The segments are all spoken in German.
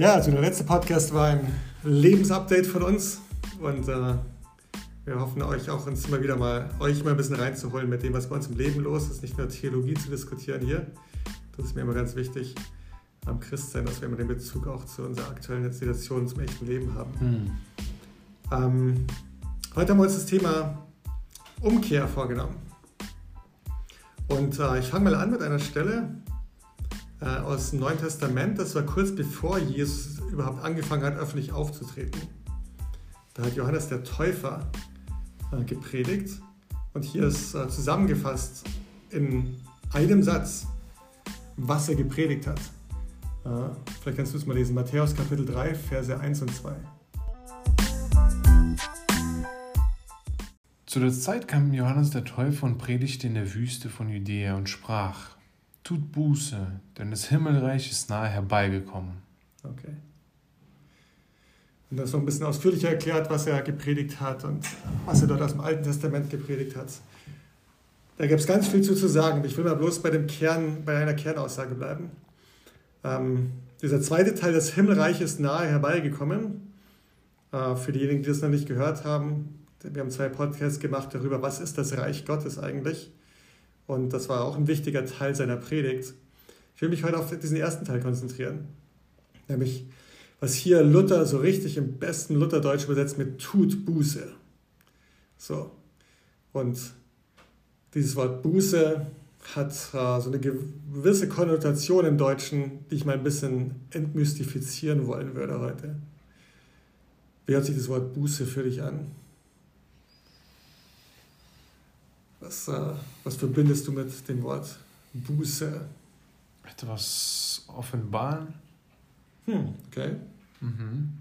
Ja, also der letzte Podcast war ein Lebensupdate von uns und äh, wir hoffen euch auch uns immer wieder mal euch mal ein bisschen reinzuholen mit dem, was bei uns im Leben los ist, nicht nur Theologie zu diskutieren hier. Das ist mir immer ganz wichtig am Christsein, dass wir immer den Bezug auch zu unserer aktuellen Situation zum echten Leben haben. Hm. Ähm, heute haben wir uns das Thema Umkehr vorgenommen. Und äh, ich fange mal an mit einer Stelle, äh, aus dem Neuen Testament. Das war kurz bevor Jesus überhaupt angefangen hat, öffentlich aufzutreten. Da hat Johannes der Täufer äh, gepredigt. Und hier ist äh, zusammengefasst in einem Satz, was er gepredigt hat. Vielleicht kannst du es mal lesen. Matthäus Kapitel 3, Verse 1 und 2. Zu der Zeit kam Johannes der Täufer und predigte in der Wüste von Judäa und sprach, Tut Buße, denn das Himmelreich ist nahe herbeigekommen. Okay. Und das noch ein bisschen ausführlicher erklärt, was er gepredigt hat und was er dort aus dem Alten Testament gepredigt hat. Da gibt es ganz viel zu, zu sagen. Ich will mal bloß bei dem Kern, bei einer Kernaussage bleiben. Ähm, dieser zweite Teil des Himmelreiches ist nahe herbeigekommen. Äh, für diejenigen, die das noch nicht gehört haben, wir haben zwei Podcasts gemacht darüber, was ist das Reich Gottes eigentlich. Und das war auch ein wichtiger Teil seiner Predigt. Ich will mich heute auf diesen ersten Teil konzentrieren. Nämlich, was hier Luther so richtig im besten Lutherdeutsch übersetzt mit tut Buße. So. Und dieses Wort Buße hat äh, so eine gewisse Konnotation im Deutschen, die ich mal ein bisschen entmystifizieren wollen würde heute. Wie hört sich das Wort Buße für dich an? Was, äh, was verbindest du mit dem Wort Buße? Etwas offenbaren. Hm, okay. Mhm.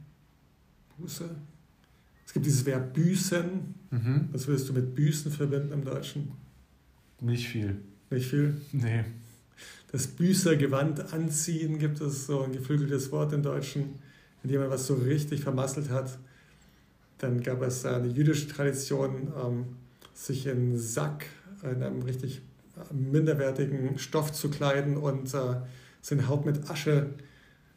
Buße. Es gibt dieses Verb büßen. Mhm. Was würdest du mit büßen verbinden im Deutschen? Nicht viel. Nicht viel? Nee. Das Büßergewand anziehen gibt es so ein geflügeltes Wort im Deutschen, wenn jemand was so richtig vermasselt hat. Dann gab es eine jüdische Tradition, ähm, sich in Sack, in einem richtig minderwertigen Stoff zu kleiden und äh, seine Haut mit Asche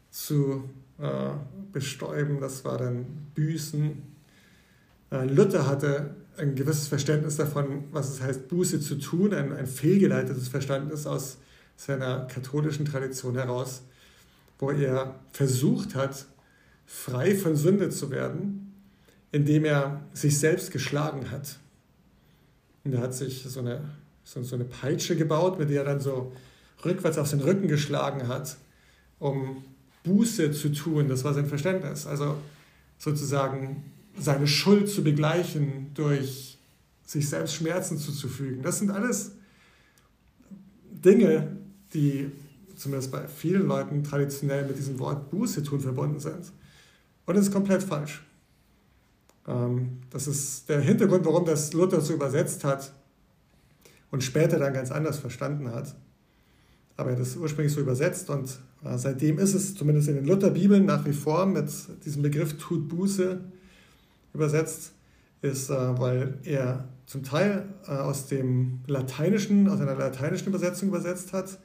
zu äh, bestäuben. Das war dann Büßen. Äh, Luther hatte ein gewisses Verständnis davon, was es heißt, Buße zu tun, ein, ein fehlgeleitetes Verständnis aus seiner katholischen Tradition heraus, wo er versucht hat, frei von Sünde zu werden, indem er sich selbst geschlagen hat. Und er hat sich so eine, so, so eine Peitsche gebaut, mit der er dann so rückwärts auf den Rücken geschlagen hat, um Buße zu tun. Das war sein Verständnis. Also sozusagen seine Schuld zu begleichen durch sich selbst Schmerzen zuzufügen. Das sind alles Dinge, die zumindest bei vielen Leuten traditionell mit diesem Wort Buße tun verbunden sind. Und das ist komplett falsch. Ähm, das ist der Hintergrund, warum das Luther so übersetzt hat und später dann ganz anders verstanden hat. Aber er hat es ursprünglich so übersetzt und äh, seitdem ist es zumindest in den Lutherbibeln nach wie vor mit diesem Begriff tut Buße übersetzt, ist, äh, weil er zum Teil äh, aus dem Lateinischen, aus einer lateinischen Übersetzung übersetzt hat,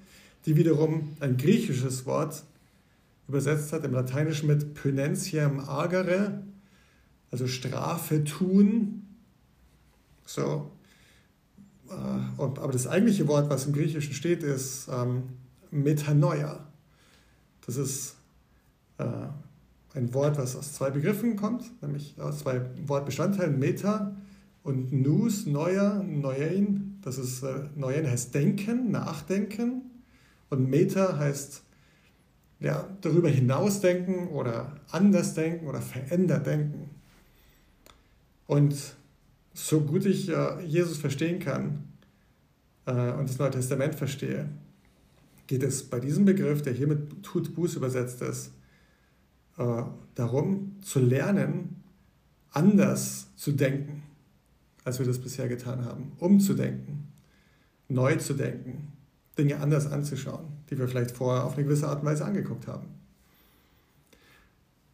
die wiederum ein griechisches Wort übersetzt hat, im Lateinischen mit Pönentiam agere, also Strafe tun. So. Äh, aber das eigentliche Wort, was im Griechischen steht, ist ähm, Metanoia. Das ist äh, ein Wort, was aus zwei Begriffen kommt, nämlich aus zwei Wortbestandteilen, Meta und Nous, Neuer, Neuein. Das ist, äh, Neuein heißt denken, nachdenken und Meta heißt ja, darüber hinausdenken oder anders denken oder verändert denken. Und so gut ich äh, Jesus verstehen kann äh, und das Neue Testament verstehe, geht es bei diesem Begriff, der hier mit tut Buß übersetzt ist, äh, darum zu lernen, anders zu denken, als wir das bisher getan haben, umzudenken, neu zu denken, Dinge anders anzuschauen, die wir vielleicht vorher auf eine gewisse Art und Weise angeguckt haben.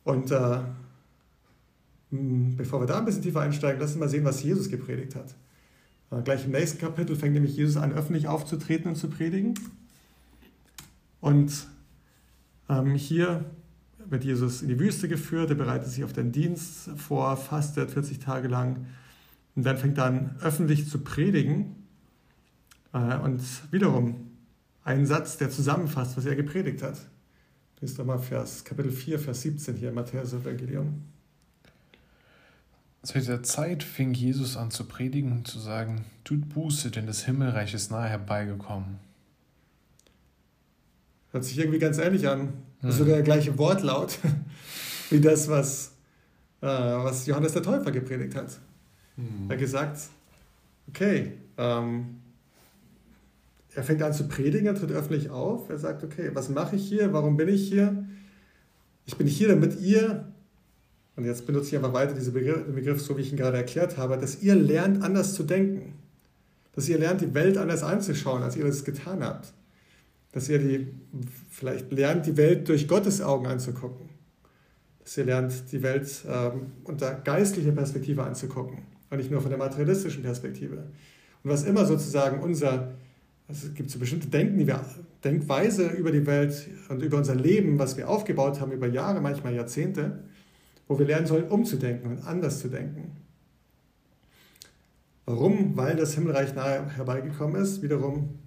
Und äh, bevor wir da ein bisschen tiefer einsteigen, lass uns mal sehen, was Jesus gepredigt hat. Äh, gleich im nächsten Kapitel fängt nämlich Jesus an, öffentlich aufzutreten und zu predigen. Und ähm, hier wird Jesus in die Wüste geführt, er bereitet sich auf den Dienst vor, fastet 40 Tage lang und dann fängt er an, öffentlich zu predigen. Äh, und wiederum ein Satz, der zusammenfasst, was er gepredigt hat. Lies doch mal Vers, Kapitel 4, Vers 17 hier im Matthäus-Evangelium. Zu dieser Zeit fing Jesus an zu predigen und zu sagen, tut Buße, denn das Himmelreich ist nahe herbeigekommen. Hört sich irgendwie ganz ähnlich an. Das ist hm. sogar der gleiche Wortlaut wie das, was, äh, was Johannes der Täufer gepredigt hat. Hm. Er hat gesagt, okay, ähm, er fängt an zu predigen, er tritt öffentlich auf, er sagt, okay, was mache ich hier, warum bin ich hier? Ich bin hier, damit ihr, und jetzt benutze ich einfach weiter diesen Begriff, den Begriff, so wie ich ihn gerade erklärt habe, dass ihr lernt, anders zu denken. Dass ihr lernt, die Welt anders anzuschauen, als ihr das getan habt. Dass ihr die, vielleicht lernt, die Welt durch Gottes Augen anzugucken. Dass ihr lernt, die Welt ähm, unter geistlicher Perspektive anzugucken und nicht nur von der materialistischen Perspektive. Und was immer sozusagen unser also es gibt so bestimmte Denken, die wir, Denkweise über die Welt und über unser Leben, was wir aufgebaut haben über Jahre, manchmal Jahrzehnte, wo wir lernen sollen, umzudenken und anders zu denken. Warum? Weil das Himmelreich nahe herbeigekommen ist. Wiederum,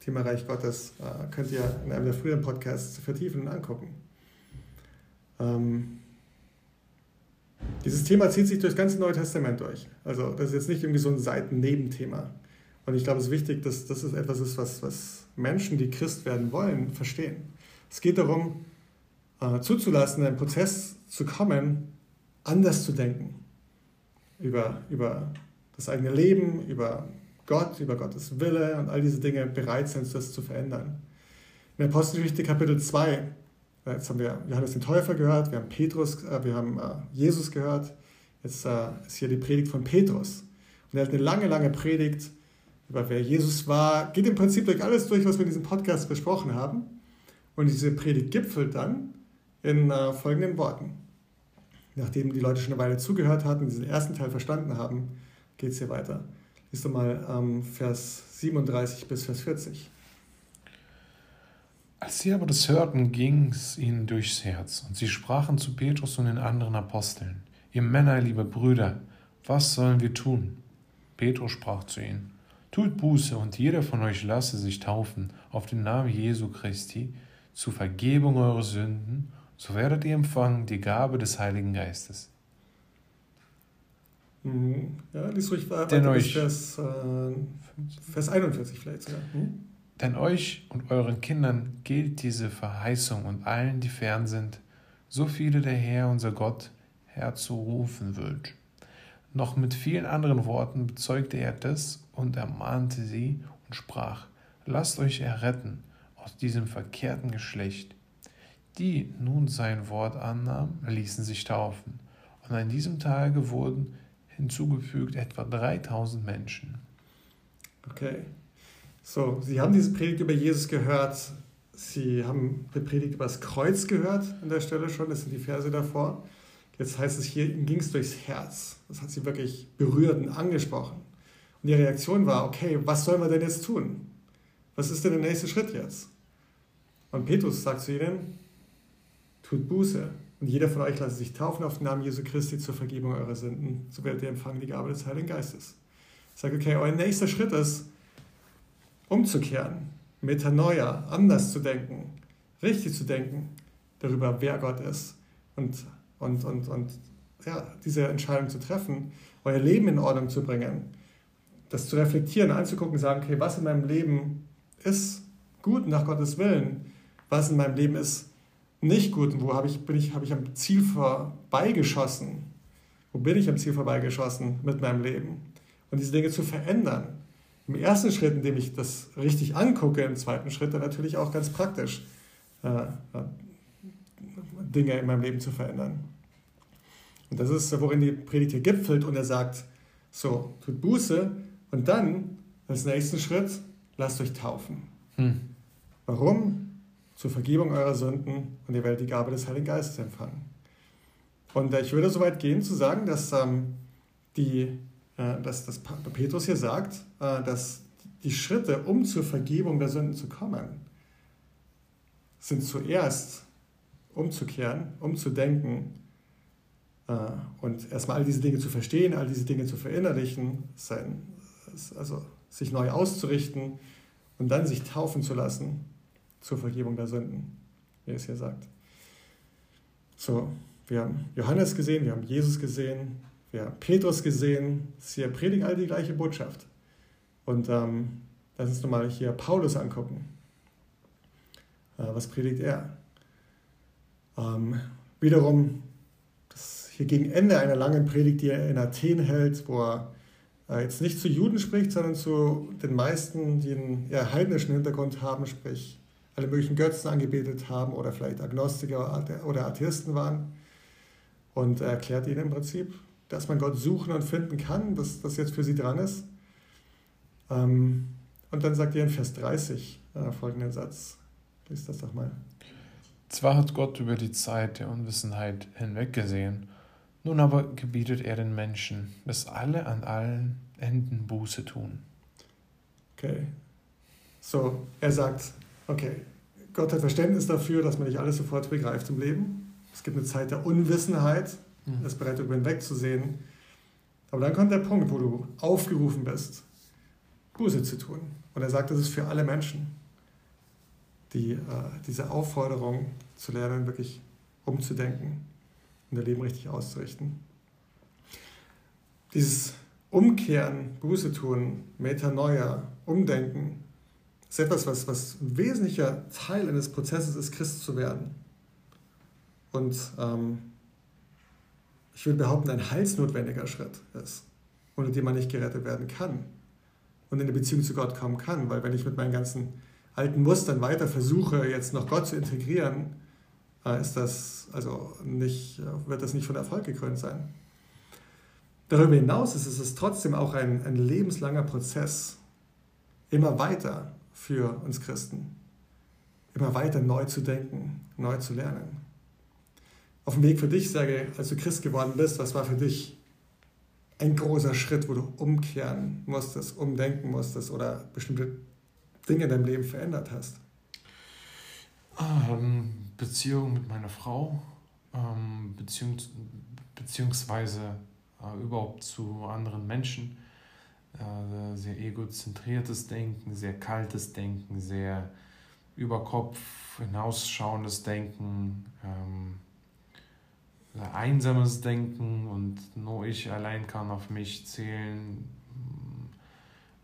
Thema Reich Gottes, äh, könnt ihr in einem der früheren Podcasts vertiefen und angucken. Ähm, dieses Thema zieht sich durch das ganze Neue Testament durch. Also das ist jetzt nicht irgendwie so ein Seitennebenthema. Und ich glaube, es ist wichtig, dass das etwas ist, was, was Menschen, die Christ werden wollen, verstehen. Es geht darum, äh, zuzulassen, in einen Prozess zu kommen, anders zu denken. Über, über das eigene Leben, über Gott, über Gottes Wille und all diese Dinge bereit sind, das zu verändern. In der Apostelgeschichte Kapitel 2, äh, jetzt haben wir Johannes den Täufer gehört, wir haben Petrus, äh, wir haben äh, Jesus gehört, jetzt ist hier die Predigt von Petrus. Und er hat eine lange, lange Predigt über wer Jesus war, geht im Prinzip durch alles durch, was wir in diesem Podcast besprochen haben. Und diese Predigt gipfelt dann in äh, folgenden Worten. Nachdem die Leute schon eine Weile zugehört hatten, diesen ersten Teil verstanden haben, geht es hier weiter. Lies doch mal ähm, Vers 37 bis Vers 40. Als sie aber das hörten, ging es ihnen durchs Herz, und sie sprachen zu Petrus und den anderen Aposteln, Ihr Männer, liebe Brüder, was sollen wir tun? Petrus sprach zu ihnen, Tut Buße und jeder von euch lasse sich taufen auf den Namen Jesu Christi zur Vergebung eurer Sünden, so werdet ihr empfangen die Gabe des Heiligen Geistes. Hm, ja, lies ruhig weiter Denn euch, Vers, äh, Vers 41 vielleicht sogar. Hm? Denn euch und euren Kindern gilt diese Verheißung und allen, die fern sind, so viele der Herr, unser Gott, herzurufen wird. Noch mit vielen anderen Worten bezeugte er das und ermahnte sie und sprach, lasst euch erretten aus diesem verkehrten Geschlecht. Die nun sein Wort annahmen, ließen sich taufen, und an diesem Tage wurden hinzugefügt etwa 3000 Menschen. Okay. So, Sie haben diese Predigt über Jesus gehört. Sie haben die Predigt über das Kreuz gehört an der Stelle schon. Das sind die Verse davor. Jetzt heißt es hier, ihm ging es durchs Herz. Das hat sie wirklich berührt und angesprochen. Und die Reaktion war, okay, was sollen wir denn jetzt tun? Was ist denn der nächste Schritt jetzt? Und Petrus sagt zu ihnen, tut Buße und jeder von euch lasse sich taufen auf den Namen Jesu Christi zur Vergebung eurer Sünden, so werdet ihr empfangen die Gabe des Heiligen Geistes. Ich sage, okay, euer nächster Schritt ist, umzukehren, Metanoia, anders zu denken, richtig zu denken darüber, wer Gott ist und, und, und, und ja, diese Entscheidung zu treffen, euer Leben in Ordnung zu bringen das zu reflektieren, anzugucken, sagen, okay, was in meinem Leben ist gut nach Gottes Willen, was in meinem Leben ist nicht gut und wo habe ich, bin ich, habe ich am Ziel vorbeigeschossen, wo bin ich am Ziel vorbeigeschossen mit meinem Leben und diese Dinge zu verändern. Im ersten Schritt, indem ich das richtig angucke, im zweiten Schritt dann natürlich auch ganz praktisch äh, äh Dinge in meinem Leben zu verändern. Und das ist, worin die Predigt hier gipfelt und er sagt, so, tut Buße, und dann, als nächsten Schritt, lasst euch taufen. Hm. Warum? Zur Vergebung eurer Sünden und ihr werdet die Gabe des Heiligen Geistes empfangen. Und äh, ich würde so weit gehen zu sagen, dass, ähm, die, äh, dass, dass Petrus hier sagt, äh, dass die Schritte, um zur Vergebung der Sünden zu kommen, sind zuerst umzukehren, umzudenken äh, und erstmal all diese Dinge zu verstehen, all diese Dinge zu verinnerlichen, sein, also sich neu auszurichten und dann sich taufen zu lassen zur Vergebung der Sünden, wie es hier sagt. So, wir haben Johannes gesehen, wir haben Jesus gesehen, wir haben Petrus gesehen. Sie predigen all die gleiche Botschaft. Und ähm, lass uns nochmal hier Paulus angucken. Äh, was predigt er? Ähm, wiederum, das hier gegen Ende einer langen Predigt, die er in Athen hält, wo er äh, jetzt nicht zu Juden spricht, sondern zu den meisten, die einen eher heidnischen Hintergrund haben, sprich alle möglichen Götzen angebetet haben oder vielleicht Agnostiker oder Atheisten waren. Und er erklärt ihnen im Prinzip, dass man Gott suchen und finden kann, dass das jetzt für sie dran ist. Ähm, und dann sagt er in Vers 30 äh, folgenden Satz. Lies das doch mal. Zwar hat Gott über die Zeit der Unwissenheit hinweggesehen, nun aber gebietet er den Menschen, dass alle an allen Enden Buße tun. Okay. So, er sagt, okay, Gott hat Verständnis dafür, dass man nicht alles sofort begreift im Leben. Es gibt eine Zeit der Unwissenheit, mhm. das bereit darüber hinwegzusehen. Aber dann kommt der Punkt, wo du aufgerufen bist, Buße zu tun. Und er sagt, das ist für alle Menschen, die, äh, diese Aufforderung zu lernen, wirklich umzudenken und ihr Leben richtig auszurichten. Dieses Umkehren, Buße tun, Metanoia, Umdenken, ist etwas, was, was ein wesentlicher Teil eines Prozesses ist, Christ zu werden. Und ähm, ich würde behaupten, ein heilsnotwendiger Schritt ist, ohne den man nicht gerettet werden kann und in eine Beziehung zu Gott kommen kann. Weil wenn ich mit meinen ganzen alten Mustern weiter versuche, jetzt noch Gott zu integrieren, äh, ist das also nicht, äh, wird das nicht von Erfolg gekrönt sein. Darüber hinaus ist es trotzdem auch ein, ein lebenslanger Prozess, immer weiter für uns Christen, immer weiter neu zu denken, neu zu lernen. Auf dem Weg für dich, sage, als du Christ geworden bist, was war für dich ein großer Schritt, wo du umkehren musstest, umdenken musstest oder bestimmte Dinge in deinem Leben verändert hast? Ähm, Beziehung mit meiner Frau, ähm, beziehungs beziehungsweise äh, überhaupt zu anderen Menschen. Äh, sehr egozentriertes Denken, sehr kaltes Denken, sehr über Kopf hinausschauendes Denken, ähm, einsames Denken und nur ich allein kann auf mich zählen.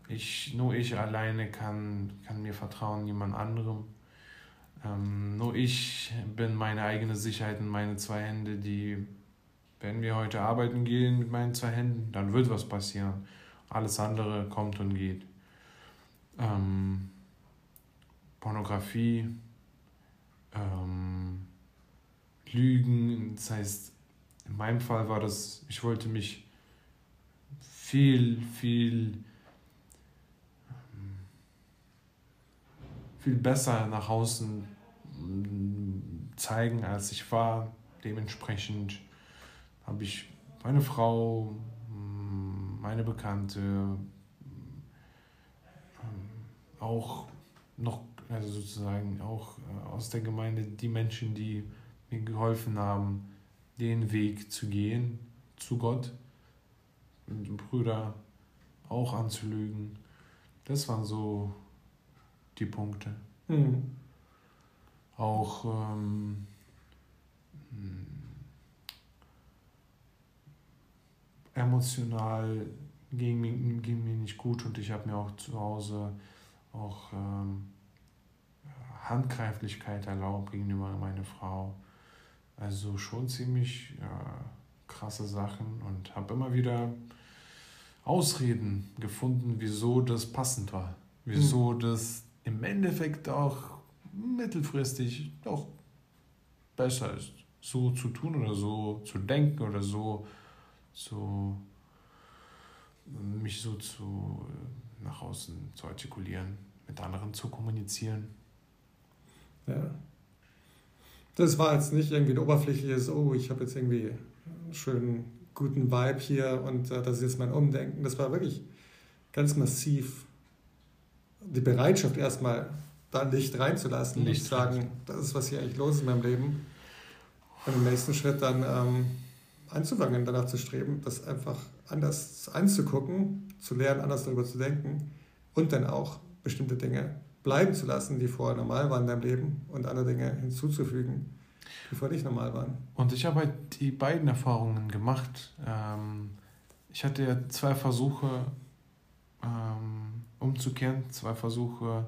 Ich, nur ich alleine kann, kann mir vertrauen, niemand anderem. Ähm, nur ich bin meine eigene Sicherheit und meine zwei Hände, die, wenn wir heute arbeiten gehen mit meinen zwei Händen, dann wird was passieren. Alles andere kommt und geht. Ähm, Pornografie, ähm, Lügen, das heißt, in meinem Fall war das, ich wollte mich viel, viel viel besser nach außen mm, zeigen, als ich war. Dementsprechend habe ich meine Frau, meine Bekannte, mm, auch noch, also sozusagen auch äh, aus der Gemeinde, die Menschen, die mir geholfen haben, den Weg zu gehen zu Gott, und Brüder auch anzulügen. Das waren so die Punkte. Mhm. Auch ähm, emotional ging mir, ging mir nicht gut und ich habe mir auch zu Hause auch ähm, Handgreiflichkeit erlaubt gegenüber meiner Frau. Also schon ziemlich äh, krasse Sachen und habe immer wieder Ausreden gefunden, wieso das passend war. Wieso mhm. das im Endeffekt auch mittelfristig doch besser ist, so zu tun oder so zu denken oder so zu mich so zu nach außen zu artikulieren, mit anderen zu kommunizieren. Ja. Das war jetzt nicht irgendwie ein oberflächliches, oh, ich habe jetzt irgendwie einen schönen guten Vibe hier und äh, das ist jetzt mein Umdenken. Das war wirklich ganz massiv die Bereitschaft erstmal da Licht reinzulassen, nicht sagen, das ist, was hier eigentlich los ist in meinem Leben. Und im nächsten Schritt dann ähm, anzufangen, danach zu streben, das einfach anders anzugucken, zu lernen, anders darüber zu denken und dann auch bestimmte Dinge bleiben zu lassen, die vorher normal waren in deinem Leben und andere Dinge hinzuzufügen, die vorher nicht normal waren. Und ich habe halt die beiden Erfahrungen gemacht. Ähm, ich hatte ja zwei Versuche ähm, umzukehren, zwei Versuche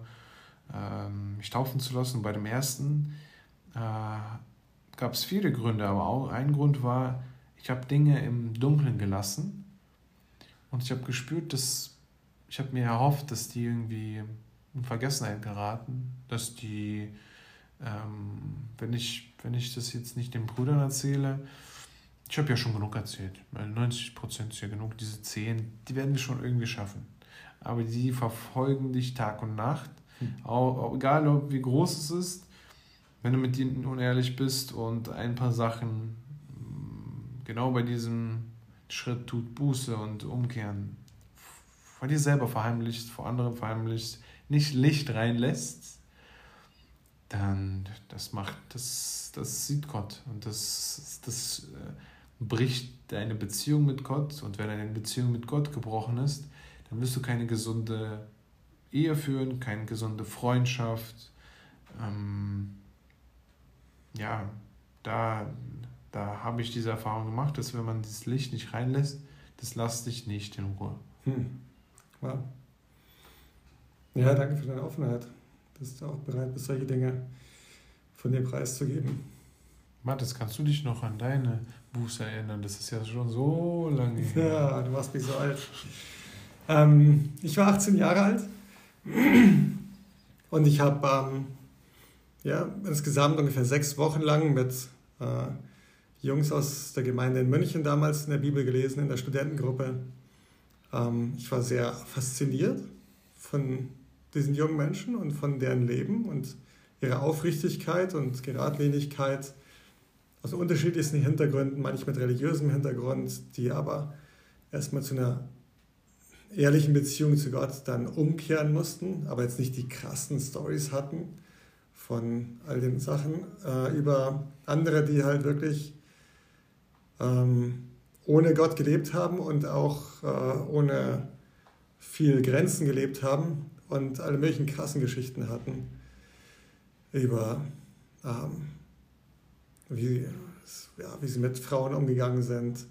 ähm, mich taufen zu lassen. Bei dem ersten äh, gab es viele Gründe, aber auch ein Grund war, ich habe Dinge im Dunkeln gelassen und ich habe gespürt, dass ich habe mir erhofft, dass die irgendwie in Vergessenheit geraten, dass die, ähm, wenn, ich, wenn ich das jetzt nicht den Brüdern erzähle, ich habe ja schon genug erzählt, weil 90 Prozent ist ja genug, diese 10, die werden wir schon irgendwie schaffen. Aber die verfolgen dich Tag und Nacht, hm. auch, egal ob, wie groß es ist, wenn du mit ihnen unehrlich bist und ein paar Sachen genau bei diesem Schritt tut Buße und Umkehren. Vor dir selber verheimlicht, vor anderen verheimlicht, nicht Licht reinlässt, dann das macht, das, das sieht Gott. Und das, das äh, bricht deine Beziehung mit Gott. Und wenn deine Beziehung mit Gott gebrochen ist, dann wirst du keine gesunde Ehe führen, keine gesunde Freundschaft. Ähm, ja, da, da habe ich diese Erfahrung gemacht, dass wenn man das Licht nicht reinlässt, das lässt dich nicht in Ruhe. Hm. Wow. Ja, danke für deine Offenheit, dass du auch bereit bist, solche Dinge von dir preiszugeben. Mathis, kannst du dich noch an deine Buße erinnern? Das ist ja schon so lange her. Ja, du machst mich so alt. Ähm, ich war 18 Jahre alt und ich habe ähm, ja, insgesamt ungefähr sechs Wochen lang mit äh, Jungs aus der Gemeinde in München damals in der Bibel gelesen, in der Studentengruppe. Ähm, ich war sehr fasziniert von diesen jungen Menschen und von deren Leben und ihrer Aufrichtigkeit und Geradlinigkeit aus unterschiedlichsten Hintergründen, manchmal mit religiösem Hintergrund, die aber erstmal zu einer ehrlichen Beziehung zu Gott dann umkehren mussten, aber jetzt nicht die krassen Stories hatten von all den Sachen, äh, über andere, die halt wirklich ähm, ohne Gott gelebt haben und auch äh, ohne viel Grenzen gelebt haben und alle möglichen krassen Geschichten hatten über ähm, wie, ja, wie sie mit Frauen umgegangen sind,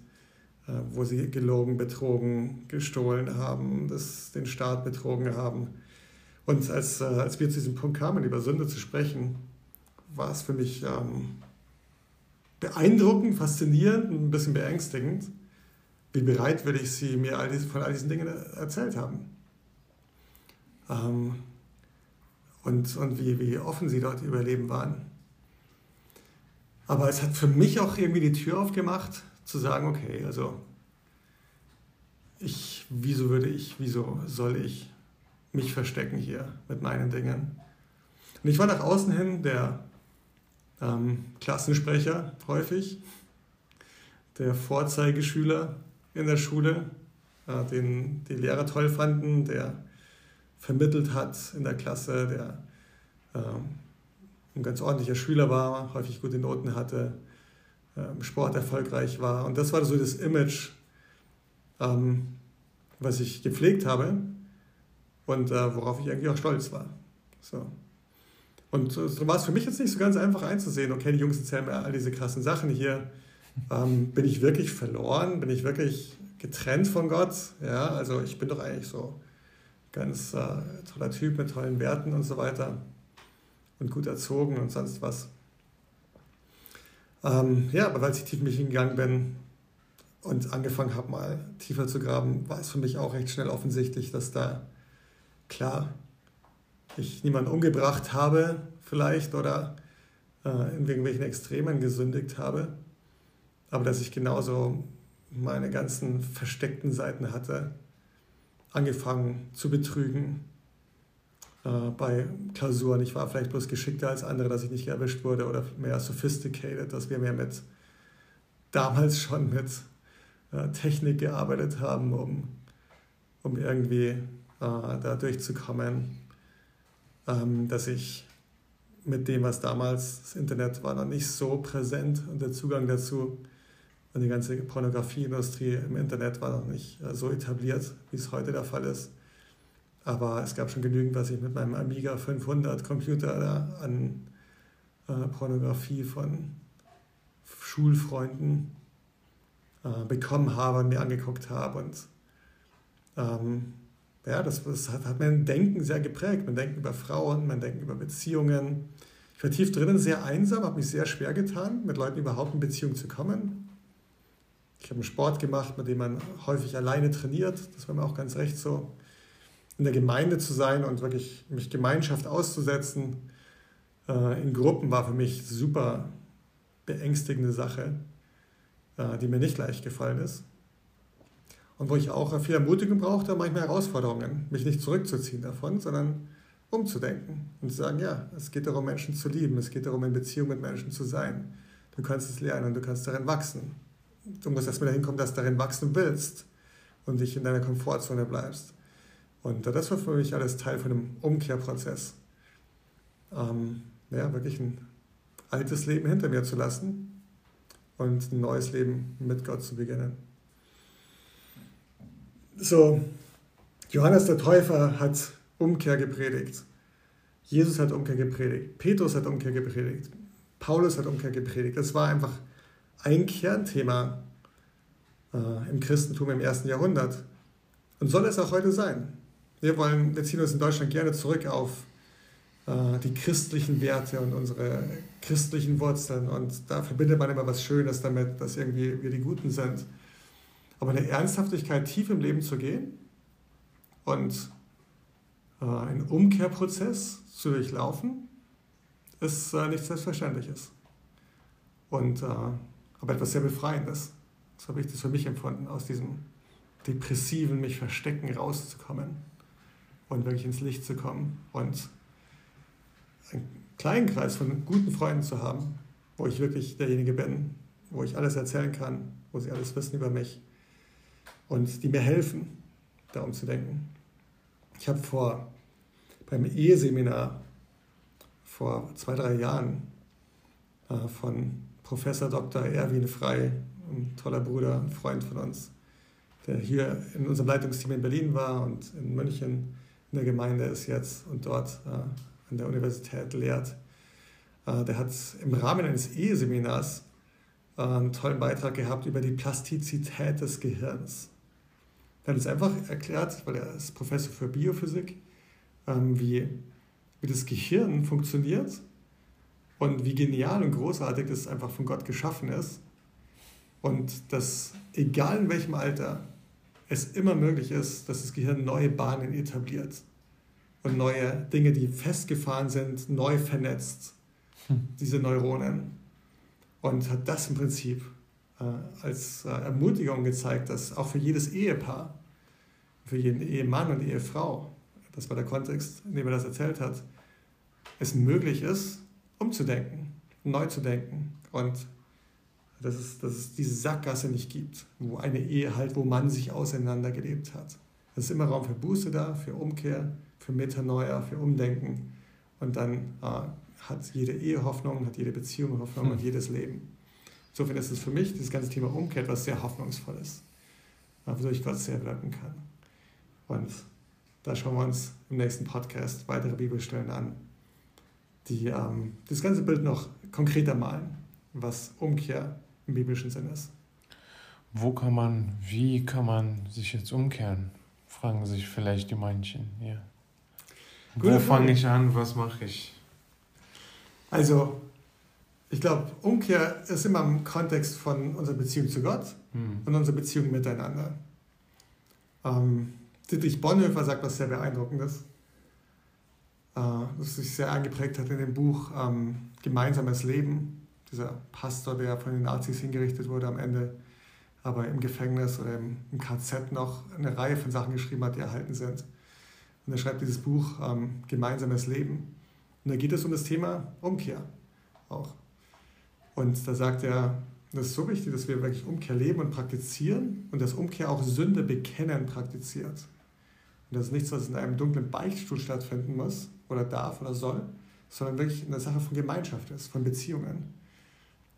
äh, wo sie gelogen, betrogen, gestohlen haben, das, den Staat betrogen haben. Und als, äh, als wir zu diesem Punkt kamen, über Sünde zu sprechen, war es für mich ähm, beeindruckend, faszinierend, ein bisschen beängstigend, wie bereitwillig sie mir all diese, von all diesen Dingen erzählt haben. Ähm, und und wie, wie offen sie dort über Leben waren. Aber es hat für mich auch irgendwie die Tür aufgemacht, zu sagen, okay, also ich, wieso würde ich, wieso soll ich mich verstecken hier mit meinen Dingen? Und ich war nach außen hin der ähm, Klassensprecher häufig, der Vorzeigeschüler in der Schule, äh, den die Lehrer toll fanden, der vermittelt hat in der Klasse, der ähm, ein ganz ordentlicher Schüler war, häufig gute Noten hatte, ähm, Sport erfolgreich war. Und das war so das Image, ähm, was ich gepflegt habe und äh, worauf ich eigentlich auch stolz war. So. Und so war es für mich jetzt nicht so ganz einfach einzusehen, okay, die Jungs erzählen mir all diese krassen Sachen hier. Ähm, bin ich wirklich verloren? Bin ich wirklich getrennt von Gott? Ja, also ich bin doch eigentlich so ganz äh, toller Typ mit tollen Werten und so weiter und gut erzogen und sonst was. Ähm, ja, aber als ich tief in mich hingegangen bin und angefangen habe, mal tiefer zu graben, war es für mich auch recht schnell offensichtlich, dass da klar ich niemanden umgebracht habe vielleicht oder äh, in irgendwelchen Extremen gesündigt habe, aber dass ich genauso meine ganzen versteckten Seiten hatte, angefangen zu betrügen äh, bei Klausuren. Ich war vielleicht bloß geschickter als andere, dass ich nicht erwischt wurde oder mehr sophisticated, dass wir mehr mit damals schon mit äh, Technik gearbeitet haben, um, um irgendwie äh, da durchzukommen ähm, dass ich mit dem, was damals das Internet war, noch nicht so präsent und der Zugang dazu und die ganze Pornografieindustrie im Internet war noch nicht äh, so etabliert, wie es heute der Fall ist. Aber es gab schon genügend, was ich mit meinem Amiga 500 Computer da an äh, Pornografie von Schulfreunden äh, bekommen habe und mir angeguckt habe. Und ähm, ja, das, das hat, hat, mein Denken sehr geprägt. Mein Denken über Frauen, mein Denken über Beziehungen. Ich war tief drinnen sehr einsam, habe mich sehr schwer getan, mit Leuten überhaupt in Beziehung zu kommen. Ich habe einen Sport gemacht, mit dem man häufig alleine trainiert. Das war mir auch ganz recht so. In der Gemeinde zu sein und wirklich mich Gemeinschaft auszusetzen äh, in Gruppen war für mich super beängstigende Sache, äh, die mir nicht leicht gefallen ist. Und wo ich auch viel Ermutigung brauchte, manchmal Herausforderungen, mich nicht zurückzuziehen davon, sondern umzudenken und zu sagen, ja, es geht darum, Menschen zu lieben, es geht darum, in Beziehung mit Menschen zu sein. Du kannst es lernen du kannst darin wachsen. Du musst erstmal dahin kommen, dass du darin wachsen willst und nicht in deiner Komfortzone bleibst. Und das war für mich alles Teil von einem Umkehrprozess. Ähm, ja, wirklich ein altes Leben hinter mir zu lassen und ein neues Leben mit Gott zu beginnen. So, Johannes der Täufer hat Umkehr gepredigt. Jesus hat Umkehr gepredigt. Petrus hat Umkehr gepredigt. Paulus hat Umkehr gepredigt. Das war einfach ein Kernthema äh, im Christentum im ersten Jahrhundert. Und soll es auch heute sein. Wir, wollen, wir ziehen uns in Deutschland gerne zurück auf äh, die christlichen Werte und unsere christlichen Wurzeln. Und da verbindet man immer was Schönes damit, dass irgendwie wir die Guten sind. Aber eine Ernsthaftigkeit, tief im Leben zu gehen und äh, einen Umkehrprozess zu durchlaufen, ist äh, nichts Selbstverständliches. Und, äh, aber etwas sehr Befreiendes. So habe ich das für mich empfunden, aus diesem depressiven mich verstecken rauszukommen und wirklich ins Licht zu kommen und einen kleinen Kreis von guten Freunden zu haben, wo ich wirklich derjenige bin, wo ich alles erzählen kann, wo sie alles wissen über mich und die mir helfen, da umzudenken. Ich habe vor beim Eheseminar vor zwei, drei Jahren äh, von Professor Dr. Erwin Frei, ein toller Bruder, ein Freund von uns, der hier in unserem Leitungsteam in Berlin war und in München in der Gemeinde ist jetzt und dort äh, an der Universität lehrt. Äh, der hat im Rahmen eines Eheseminars äh, einen tollen Beitrag gehabt über die Plastizität des Gehirns. Er hat es einfach erklärt, weil er ist Professor für Biophysik, ähm, wie, wie das Gehirn funktioniert und wie genial und großartig das einfach von Gott geschaffen ist. Und dass egal in welchem Alter es immer möglich ist, dass das Gehirn neue Bahnen etabliert und neue Dinge, die festgefahren sind, neu vernetzt, hm. diese Neuronen. Und hat das im Prinzip als äh, Ermutigung gezeigt, dass auch für jedes Ehepaar, für jeden Ehemann und Ehefrau, das war der Kontext, in dem er das erzählt hat, es möglich ist, umzudenken, neu zu denken und dass es, dass es diese Sackgasse nicht gibt, wo eine Ehe halt, wo man sich auseinandergelebt hat. Es ist immer Raum für Buße da, für Umkehr, für Metanoia, für Umdenken. Und dann äh, hat jede Ehe Hoffnung, hat jede Beziehung Hoffnung hm. und jedes Leben. Insofern ist es für mich, das ganze Thema Umkehr, etwas sehr Hoffnungsvolles, äh, wodurch Gott sehr wirken kann. Und da schauen wir uns im nächsten Podcast weitere Bibelstellen an, die ähm, das ganze Bild noch konkreter malen, was Umkehr im biblischen Sinn ist. Wo kann man, wie kann man sich jetzt umkehren? Fragen sich vielleicht die manchen. Ja. Wo fange ich an? Was mache ich? Also, ich glaube, Umkehr ist immer im Kontext von unserer Beziehung zu Gott hm. und unserer Beziehung miteinander. Ähm, Dietrich Bonhoeffer sagt was sehr Beeindruckendes, äh, das sich sehr eingeprägt hat in dem Buch ähm, Gemeinsames Leben. Dieser Pastor, der von den Nazis hingerichtet wurde am Ende, aber im Gefängnis oder im, im KZ noch eine Reihe von Sachen geschrieben hat, die erhalten sind. Und er schreibt dieses Buch ähm, Gemeinsames Leben. Und da geht es um das Thema Umkehr auch. Und da sagt er, das ist so wichtig, dass wir wirklich Umkehr leben und praktizieren und dass Umkehr auch Sünde bekennen praktiziert. Und das ist nichts, was in einem dunklen Beichtstuhl stattfinden muss oder darf oder soll, sondern wirklich eine Sache von Gemeinschaft ist, von Beziehungen.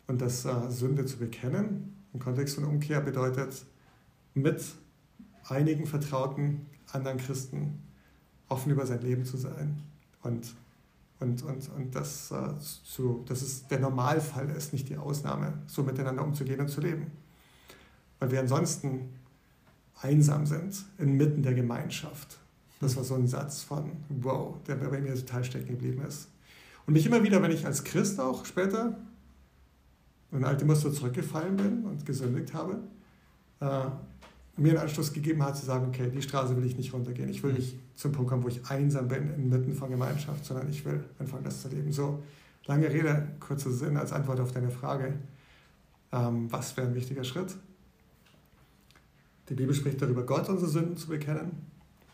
Und dass äh, Sünde zu bekennen im Kontext von Umkehr bedeutet, mit einigen vertrauten anderen Christen offen über sein Leben zu sein und, und, und, und das, äh, zu, dass es der Normalfall ist, nicht die Ausnahme, so miteinander umzugehen und zu leben. Weil wir ansonsten einsam sind, inmitten der Gemeinschaft. Das war so ein Satz von wow, der bei mir total stecken geblieben ist. Und mich immer wieder, wenn ich als Christ auch später in alte Muster zurückgefallen bin und gesündigt habe, äh, mir einen Anstoß gegeben hat, zu sagen, okay, die Straße will ich nicht runtergehen. Ich will nicht zum Punkt kommen, wo ich einsam bin, inmitten von Gemeinschaft, sondern ich will anfangen, das zu leben. So, lange Rede, kurzer Sinn als Antwort auf deine Frage. Ähm, was wäre ein wichtiger Schritt? Die Bibel spricht darüber, Gott unsere Sünden zu bekennen.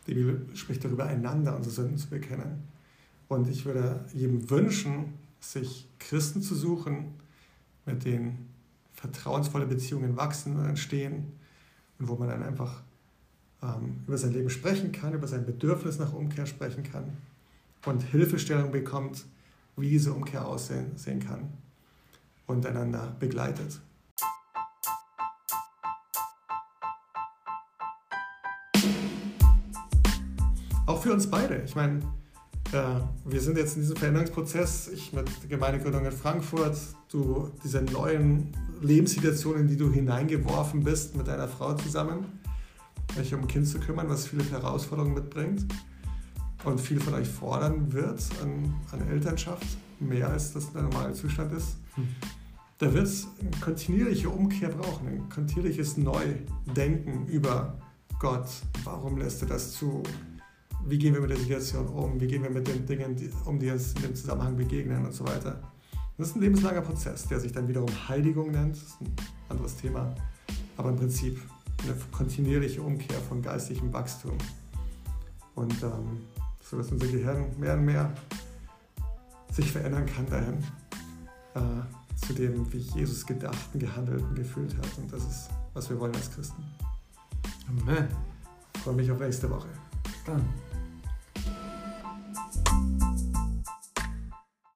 Die Bibel spricht darüber, einander unsere Sünden zu bekennen. Und ich würde jedem wünschen, sich Christen zu suchen, mit denen vertrauensvolle Beziehungen wachsen und entstehen wo man dann einfach ähm, über sein Leben sprechen kann, über sein Bedürfnis nach Umkehr sprechen kann und Hilfestellung bekommt, wie diese Umkehr aussehen sehen kann und einander begleitet. Auch für uns beide. Ich meine, äh, wir sind jetzt in diesem Veränderungsprozess, ich mit Gemeindegründung in Frankfurt, du diese neuen Lebenssituationen, in die du hineingeworfen bist mit deiner Frau zusammen, euch um ein Kind zu kümmern, was viele Herausforderungen mitbringt und viel von euch fordern wird an, an Elternschaft, mehr als das der normale Zustand ist. Hm. Da wird es eine kontinuierliche Umkehr brauchen, ein kontinuierliches Neudenken über Gott. Warum lässt er das zu? Wie gehen wir mit der Situation um, wie gehen wir mit den Dingen um, die uns in dem Zusammenhang begegnen und so weiter. Das ist ein lebenslanger Prozess, der sich dann wiederum Heiligung nennt, das ist ein anderes Thema, aber im Prinzip eine kontinuierliche Umkehr von geistigem Wachstum. Und ähm, so dass unser Gehirn mehr und mehr sich verändern kann dahin, äh, zu dem, wie Jesus gedacht und gehandelt und gefühlt hat. Und das ist, was wir wollen als Christen. Amen. Ich freue mich auf nächste Woche. Bis dann.